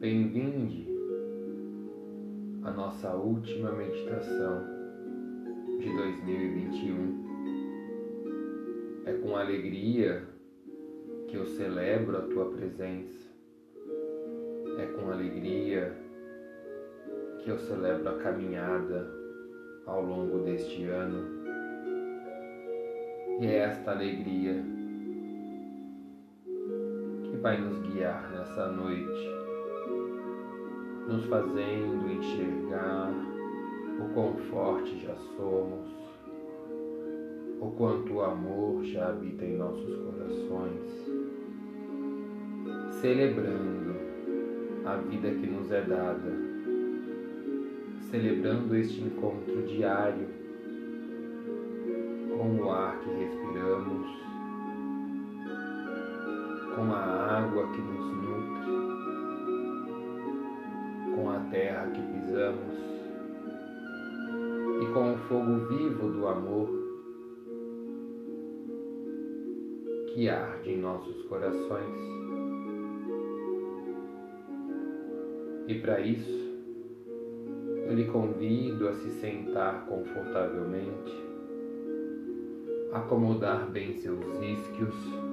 Bem-vinde à nossa última meditação de 2021. É com alegria que eu celebro a tua presença. É com alegria que eu celebro a caminhada ao longo deste ano. E é esta alegria que vai nos guiar nessa noite nos fazendo enxergar o quão forte já somos, o quanto o amor já habita em nossos corações, celebrando a vida que nos é dada, celebrando este encontro diário com o ar que respiramos, com a água que nos nutre terra que pisamos e com o fogo vivo do amor que arde em nossos corações. E para isso, eu lhe convido a se sentar confortavelmente, acomodar bem seus isquios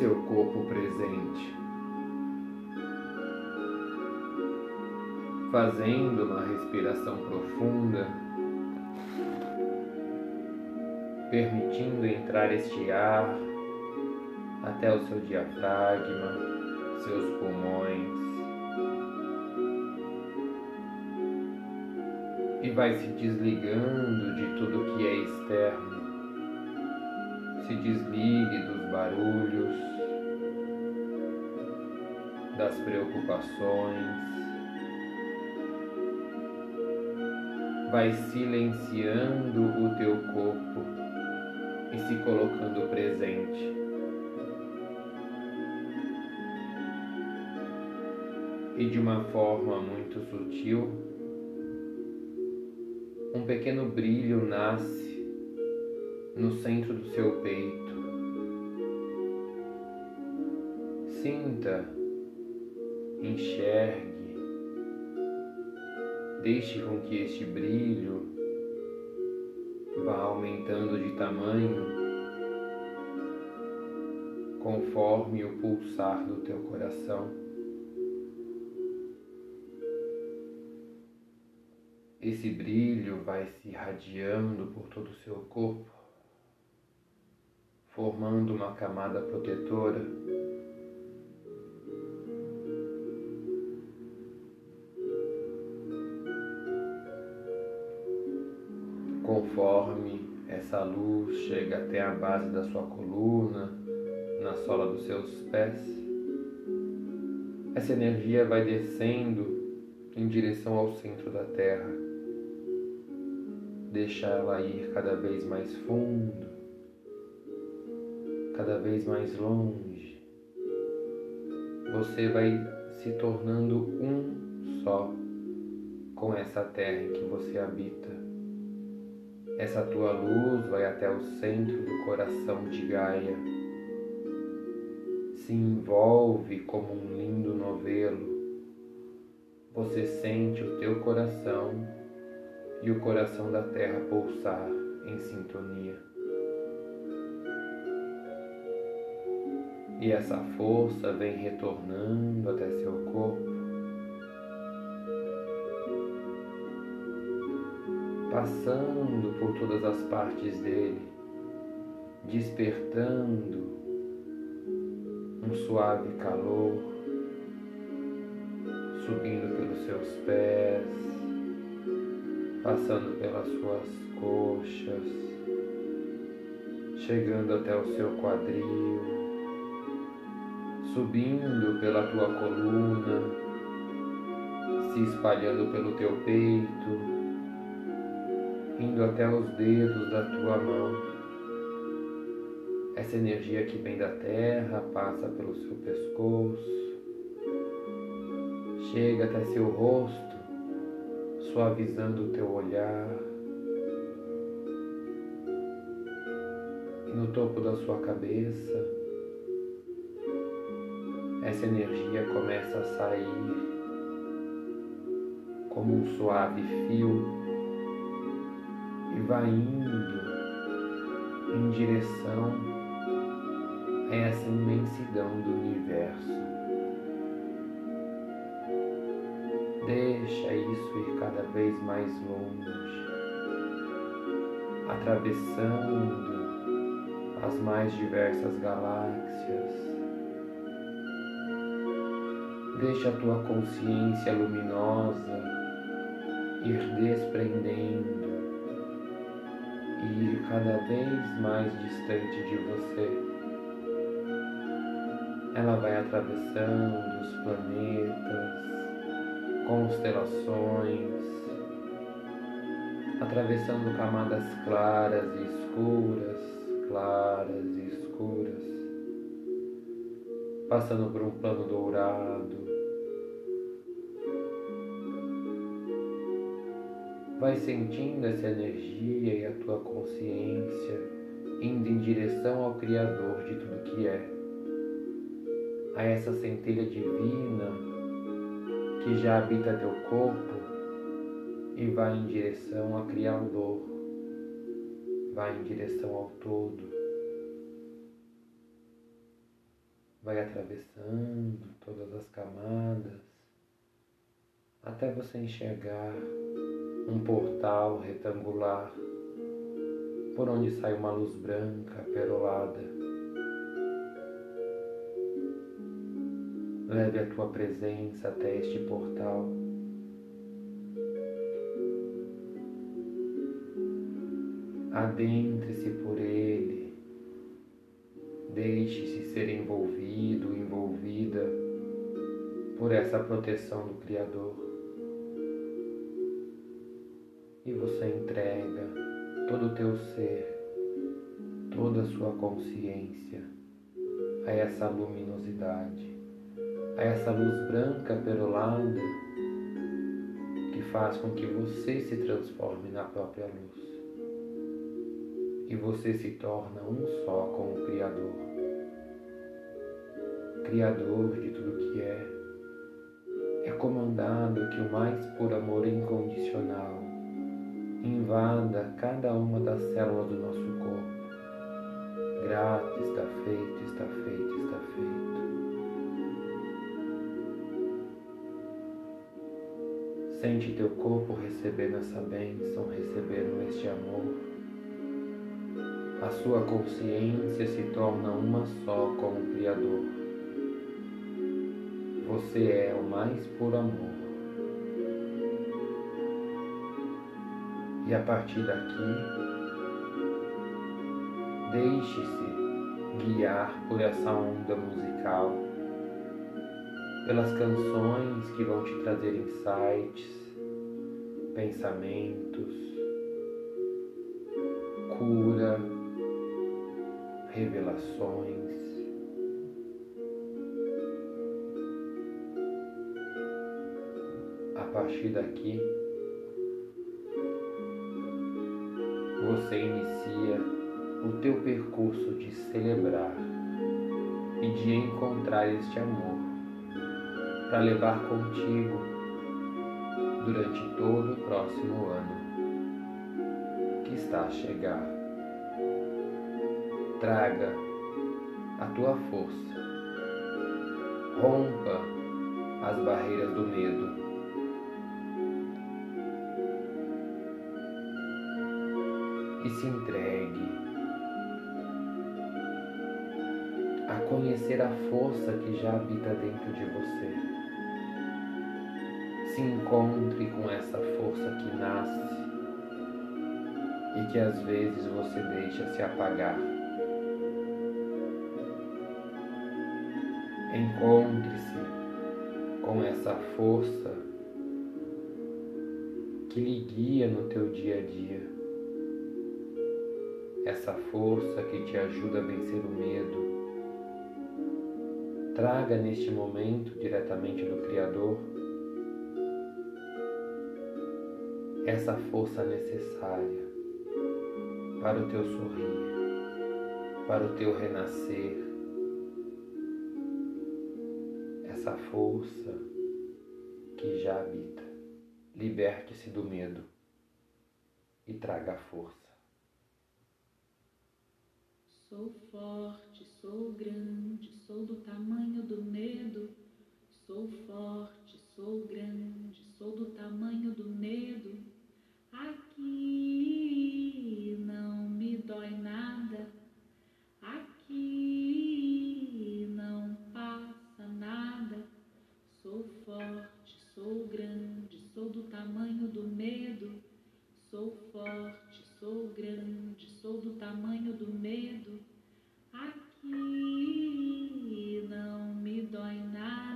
seu corpo presente, fazendo uma respiração profunda, permitindo entrar este ar até o seu diafragma, seus pulmões. E vai se desligando de tudo que é externo se desligue dos barulhos, das preocupações, vai silenciando o teu corpo e se colocando presente. E de uma forma muito sutil, um pequeno brilho nasce no centro do seu peito. Sinta, enxergue, deixe com que este brilho vá aumentando de tamanho conforme o pulsar do teu coração. Esse brilho vai se irradiando por todo o seu corpo formando uma camada protetora. Chega até a base da sua coluna, na sola dos seus pés, essa energia vai descendo em direção ao centro da Terra. Deixa ela ir cada vez mais fundo, cada vez mais longe, você vai se tornando um só com essa terra em que você habita. Essa tua luz vai até o centro do coração de Gaia, se envolve como um lindo novelo. Você sente o teu coração e o coração da terra pulsar em sintonia. E essa força vem retornando até seu corpo, passando por todas as partes dele, despertando um suave calor, subindo pelos seus pés, passando pelas suas coxas, chegando até o seu quadril subindo pela tua coluna, se espalhando pelo teu peito, indo até os dedos da tua mão. Essa energia que vem da terra passa pelo seu pescoço, chega até seu rosto, suavizando o teu olhar. E no topo da sua cabeça, essa energia começa a sair como um suave fio vai indo em direção a essa imensidão do universo. Deixa isso ir cada vez mais longe, atravessando as mais diversas galáxias. Deixa a tua consciência luminosa ir desprendendo ir cada vez mais distante de você. Ela vai atravessando os planetas, constelações, atravessando camadas claras e escuras, claras e escuras, passando por um plano dourado. Vai sentindo essa energia e a tua consciência indo em direção ao Criador de tudo que é, a essa centelha divina que já habita teu corpo e vai em direção a Criador, vai em direção ao todo, vai atravessando todas as camadas até você enxergar um portal retangular por onde sai uma luz branca perolada. Leve a tua presença até este portal. Adentre-se por ele. Deixe-se ser envolvido, envolvida por essa proteção do Criador. E você entrega todo o teu ser, toda a sua consciência a essa luminosidade a essa luz branca perolada que faz com que você se transforme na própria luz. E você se torna um só com o Criador, Criador de tudo que é, é comandado que o mais puro amor incondicional invada cada uma das células do nosso corpo. Grato, está feito, está feito, está feito. Sente teu corpo recebendo essa bênção, recebendo este amor. A sua consciência se torna uma só com o Criador. Você é o mais puro amor. E a partir daqui, deixe-se guiar por essa onda musical pelas canções que vão te trazer insights, pensamentos, cura, revelações. A partir daqui, você inicia o teu percurso de celebrar e de encontrar este amor para levar contigo durante todo o próximo ano que está a chegar. Traga a tua força, rompa as barreiras do medo. E se entregue a conhecer a força que já habita dentro de você se encontre com essa força que nasce e que às vezes você deixa se apagar. Encontre-se com essa força que lhe guia no teu dia a dia essa força que te ajuda a vencer o medo. Traga neste momento diretamente do Criador essa força necessária para o teu sorrir, para o teu renascer, essa força que já habita. Liberte-se do medo e traga a força. Sou forte, sou grande, sou do tamanho do medo. Sou forte, sou grande, sou do tamanho do medo. Aqui não me dói nada. Aqui não passa nada. Sou forte, sou grande, sou do tamanho do medo. Sou forte sou grande, sou do tamanho do medo. Aqui não me dói nada.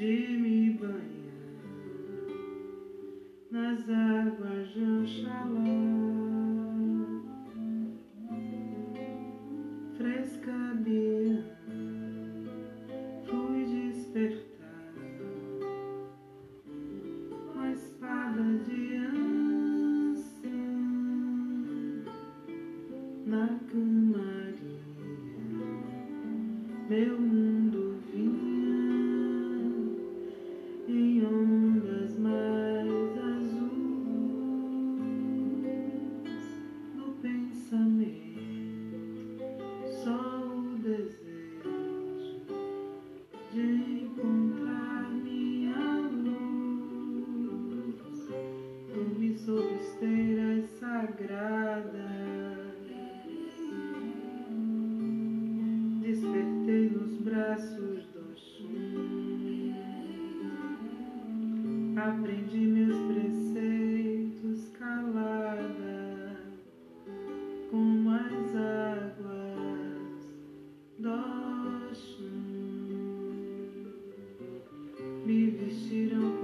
de baby, sit on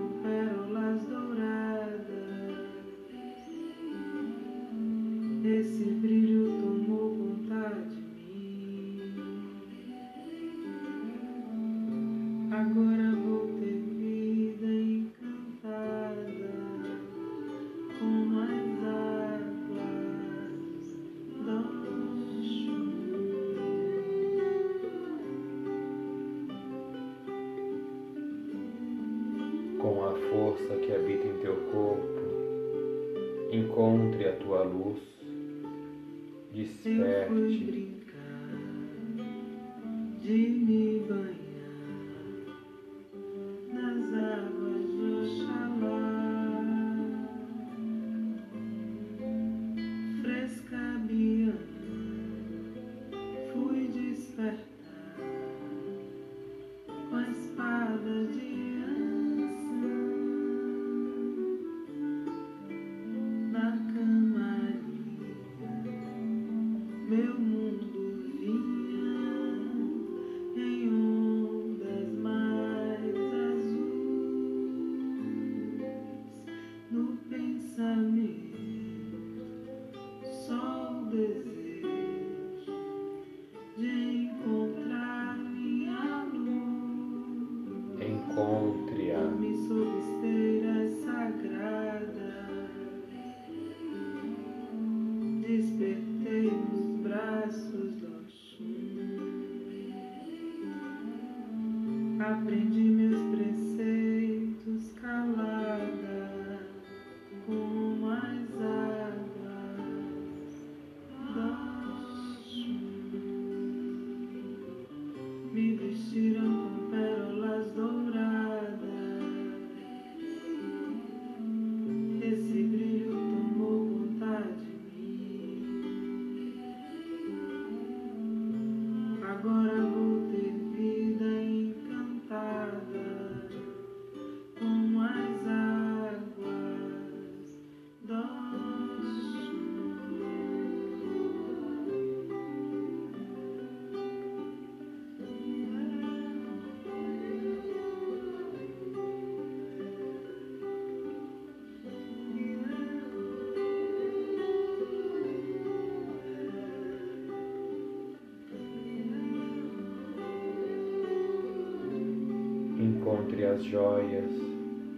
as joias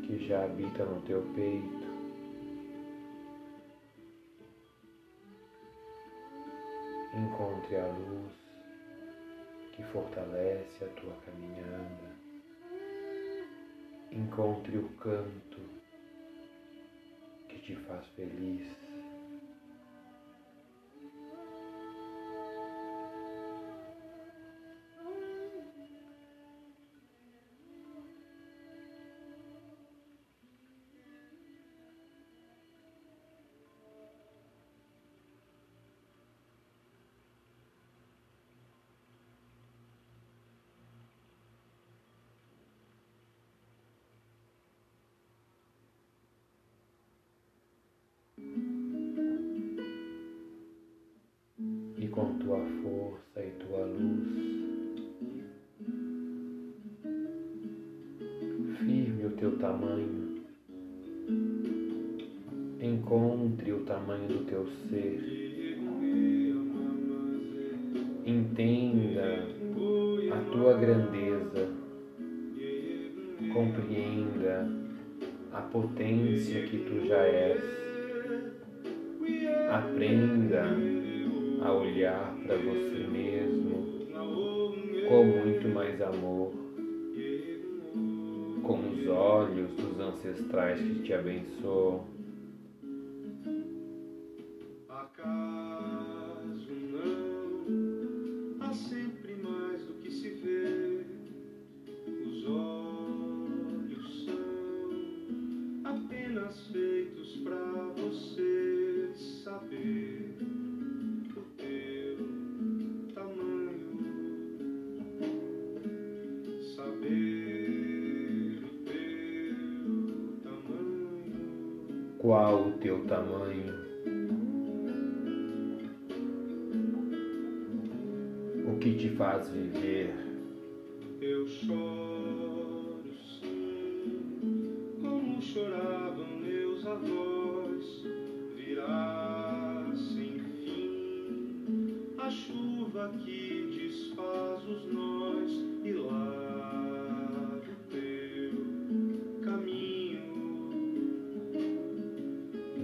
que já habitam no teu peito. Encontre a luz que fortalece a tua caminhada. Encontre o canto que te faz feliz. Teu tamanho, encontre o tamanho do teu ser, entenda a tua grandeza, compreenda a potência que tu já és, aprenda a olhar para você mesmo com muito mais amor, ancestrais que te abençoam.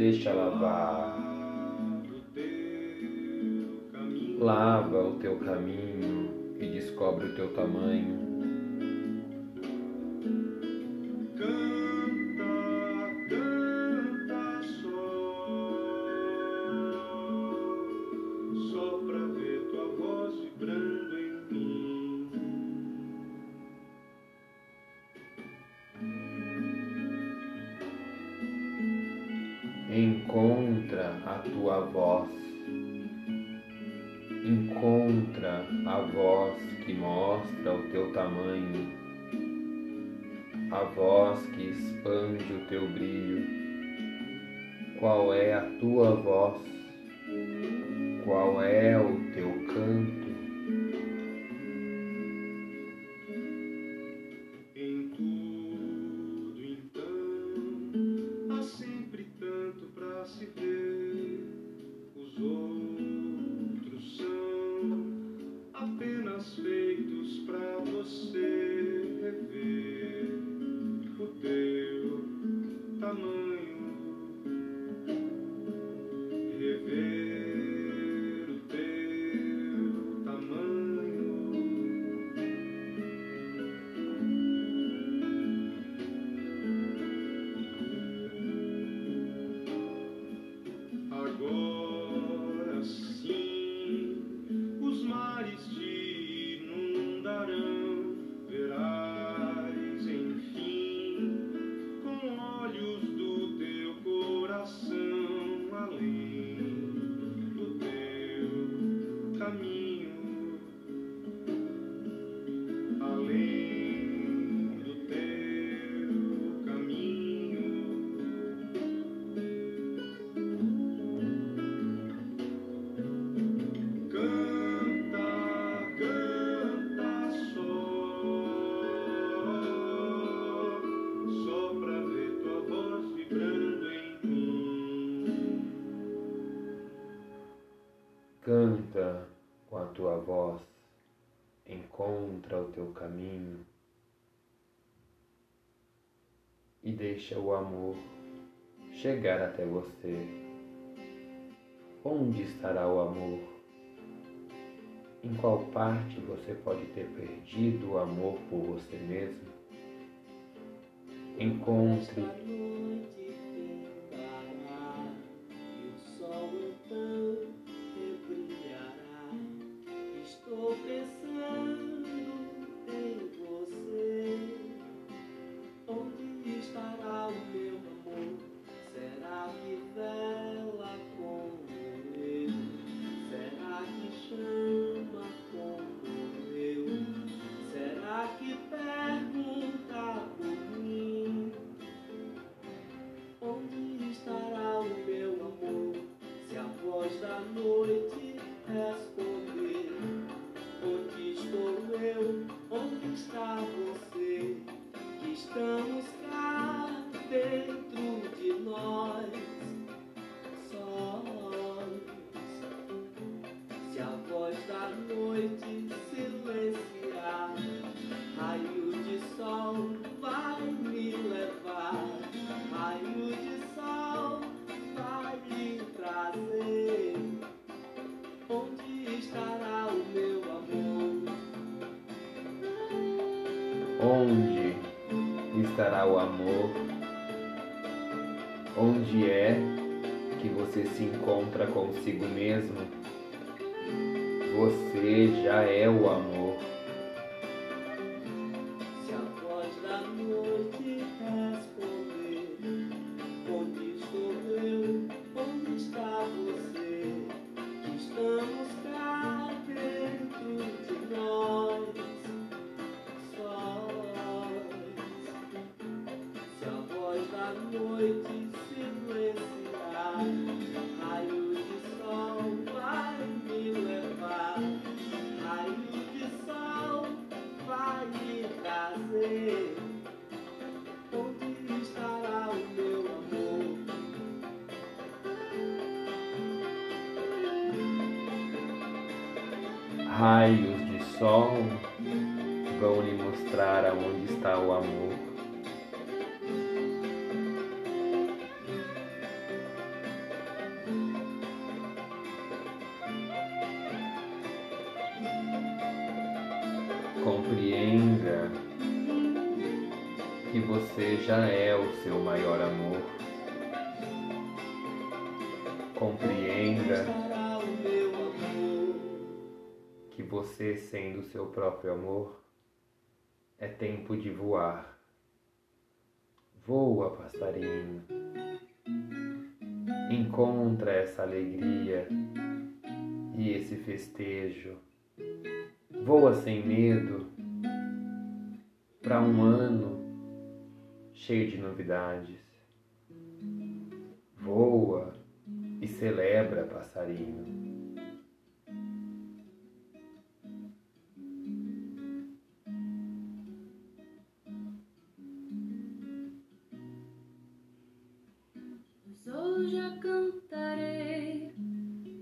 Deixa lavar. Lava o teu caminho e descobre o teu tamanho. Voz, encontra o teu caminho e deixa o amor chegar até você. Onde estará o amor? Em qual parte você pode ter perdido o amor por você mesmo? Encontre o amor? Onde é que você se encontra consigo mesmo? Você já é o amor. Raios de sol vão lhe mostrar aonde está o amor. Compreenda que você já é o seu maior amor. Você, sendo seu próprio amor, é tempo de voar. Voa, passarinho. Encontra essa alegria e esse festejo. Voa sem medo para um ano cheio de novidades. Voa e celebra, passarinho. coruja cantarei,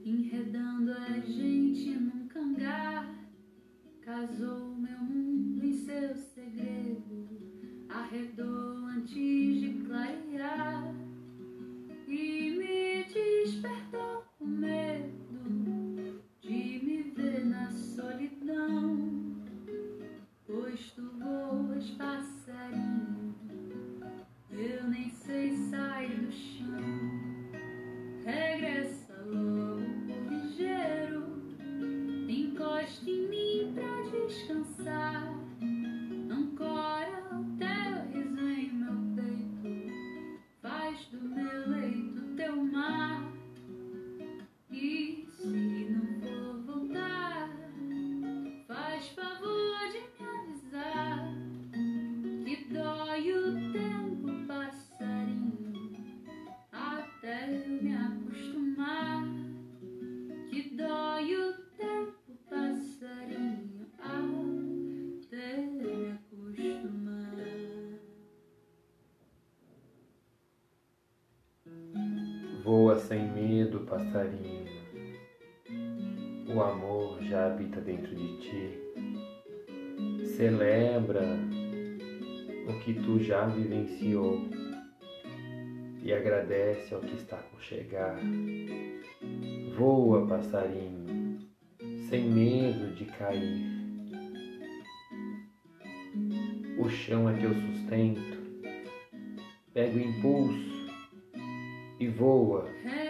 enredando a gente num cangar. Casou meu mundo. Voa sem medo, passarinho. O amor já habita dentro de ti. Celebra o que tu já vivenciou e agradece ao que está por chegar. Voa, passarinho, sem medo de cair. O chão é teu sustento. Pega o impulso e voa. Hum.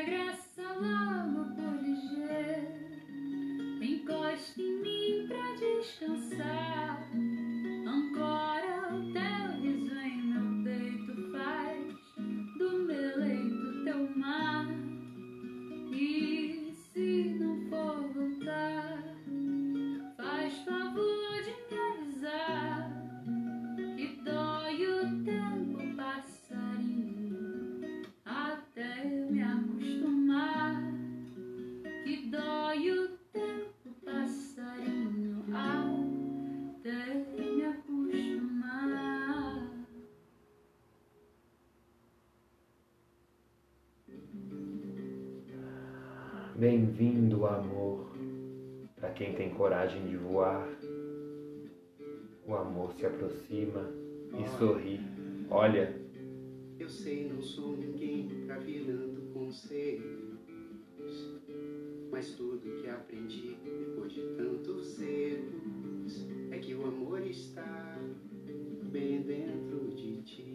Bem-vindo amor. Para quem tem coragem de voar, o amor se aproxima e sorri. Olha. Eu sei, não sou ninguém pra virando conselhos, mas tudo que aprendi depois de tantos erros é que o amor está bem dentro de ti.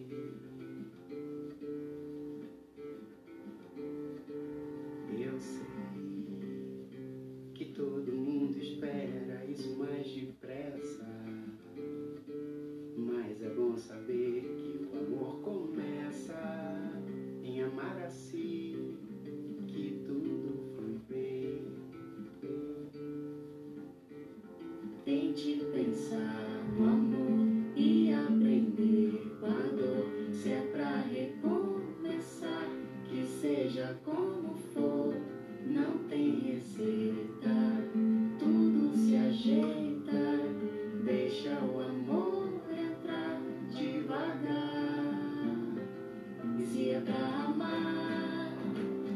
pra amar.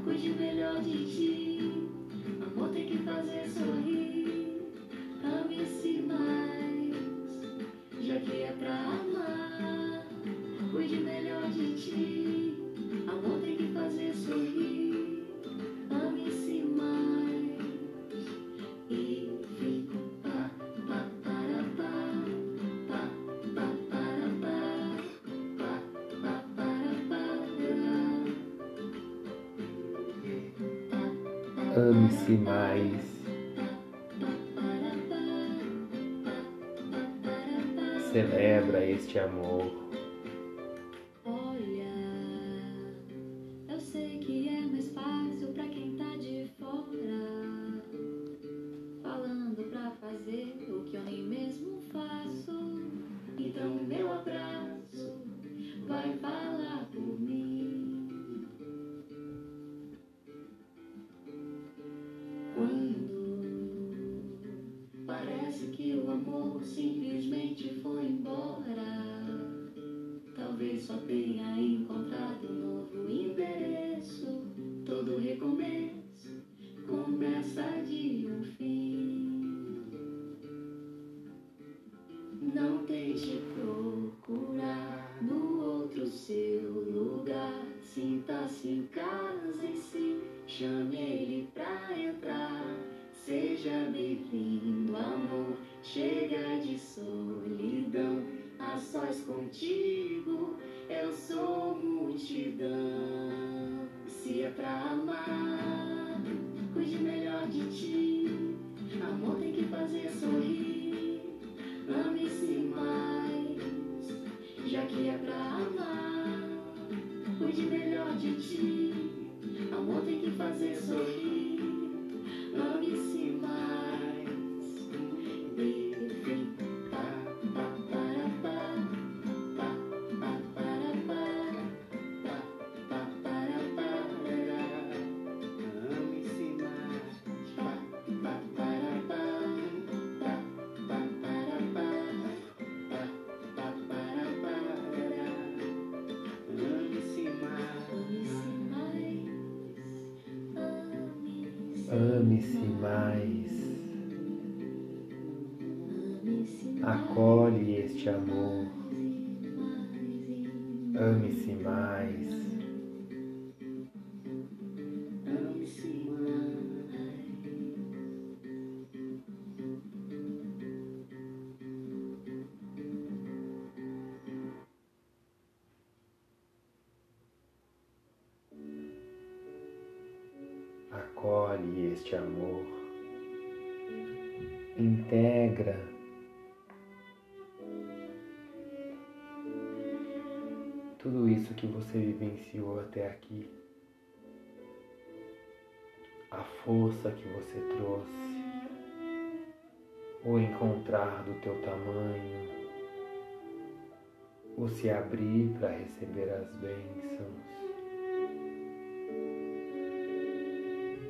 Cuide melhor de ti. Amor tem que fazer sorrir. se mais. Celebra este amor. Ame-se mais. Acolhe este amor. Ame-se mais. O encontrar do teu tamanho, o se abrir para receber as bênçãos,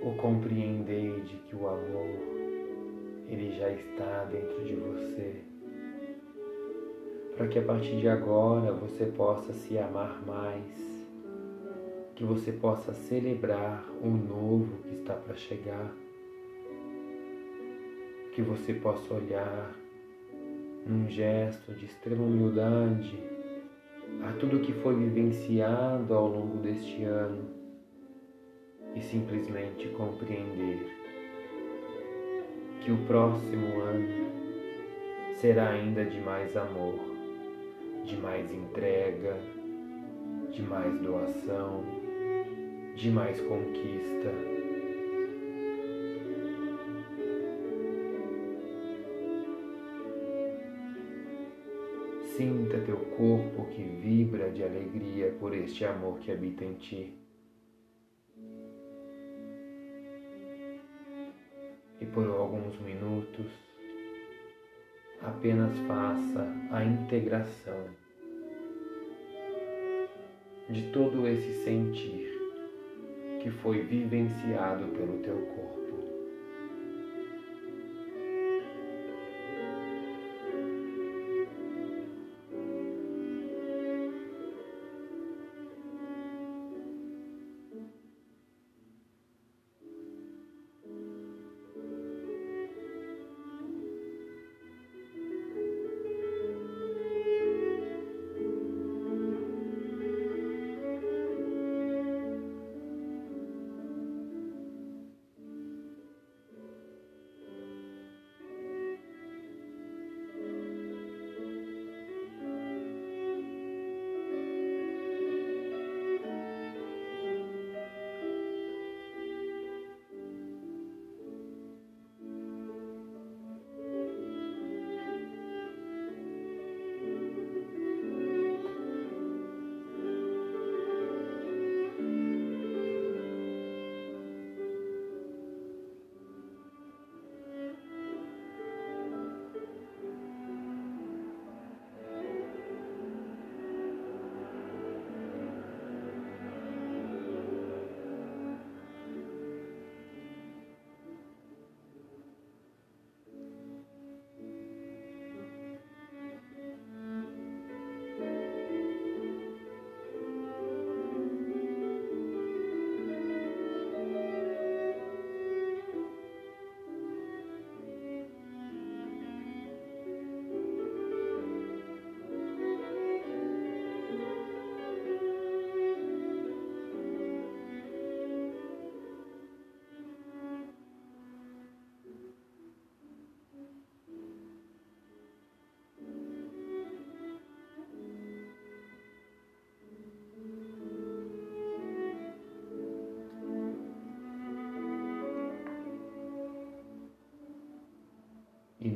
o compreender de que o amor ele já está dentro de você para que a partir de agora você possa se amar mais, que você possa celebrar o novo que está para chegar, que você possa olhar num gesto de extrema humildade a tudo que foi vivenciado ao longo deste ano e simplesmente compreender que o próximo ano será ainda de mais amor de mais entrega, de mais doação, de mais conquista. Sinta teu corpo que vibra de alegria por este amor que habita em ti. E por alguns minutos, apenas faça a integração de todo esse sentir que foi vivenciado pelo teu corpo.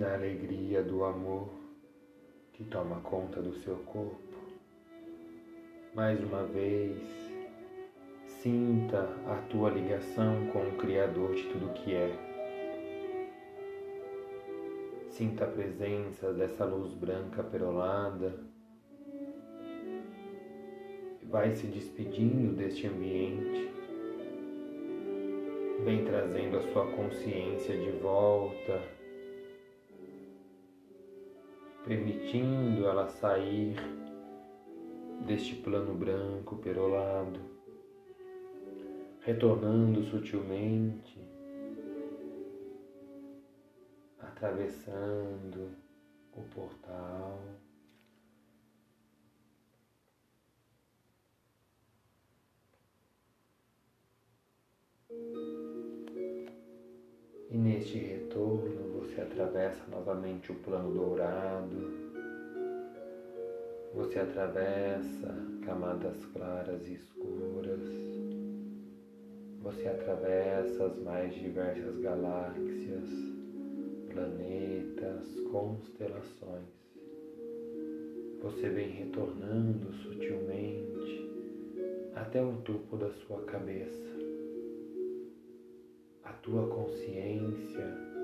Na alegria do amor que toma conta do seu corpo. Mais uma vez, sinta a tua ligação com o Criador de tudo que é. Sinta a presença dessa luz branca perolada. Vai se despedindo deste ambiente. Vem trazendo a sua consciência de volta permitindo ela sair deste plano branco perolado, retornando sutilmente, atravessando o portal. E neste retorno, atravessa novamente o plano dourado. Você atravessa camadas claras e escuras. Você atravessa as mais diversas galáxias, planetas, constelações. Você vem retornando sutilmente até o topo da sua cabeça. A tua consciência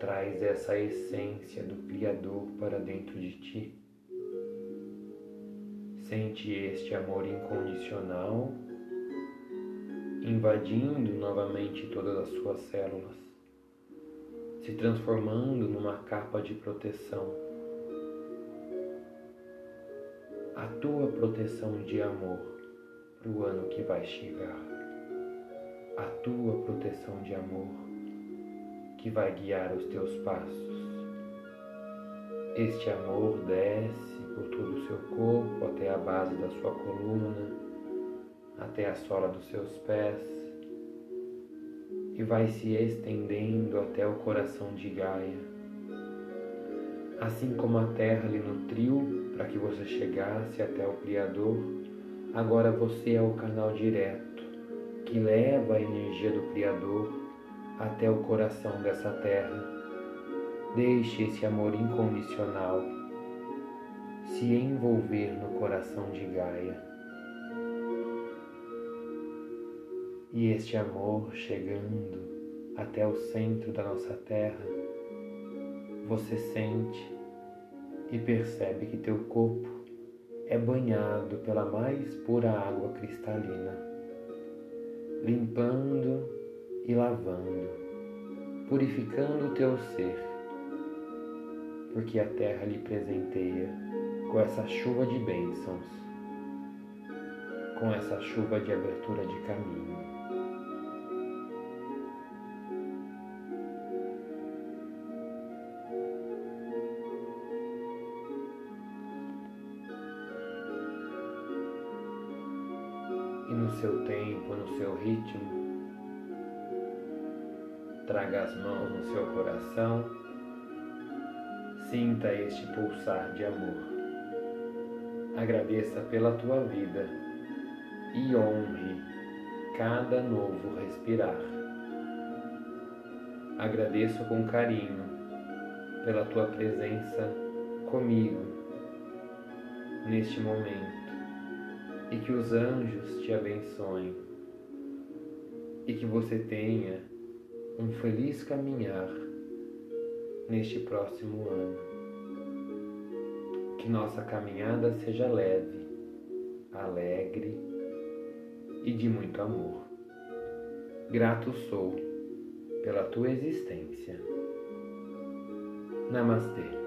traz essa essência do Criador para dentro de ti. Sente este amor incondicional invadindo novamente todas as suas células, se transformando numa capa de proteção. A tua proteção de amor para o ano que vai chegar. A tua proteção de amor que vai guiar os teus passos. Este amor desce por todo o seu corpo até a base da sua coluna até a sola dos seus pés e vai se estendendo até o coração de Gaia. Assim como a terra lhe nutriu para que você chegasse até o Criador, agora você é o canal direto que leva a energia do Criador até o coração dessa terra. Deixe esse amor incondicional se envolver no coração de Gaia. E este amor chegando até o centro da nossa terra, você sente e percebe que teu corpo é banhado pela mais pura água cristalina, limpando e lavando, purificando o teu ser, porque a terra lhe presenteia com essa chuva de bênçãos, com essa chuva de abertura de caminho. no seu tempo, no seu ritmo. Traga as mãos no seu coração, sinta este pulsar de amor. Agradeça pela tua vida e honre cada novo respirar. Agradeço com carinho pela tua presença comigo neste momento e que os anjos te abençoem e que você tenha um feliz caminhar neste próximo ano. Que nossa caminhada seja leve, alegre e de muito amor. Grato sou pela tua existência. Namastê.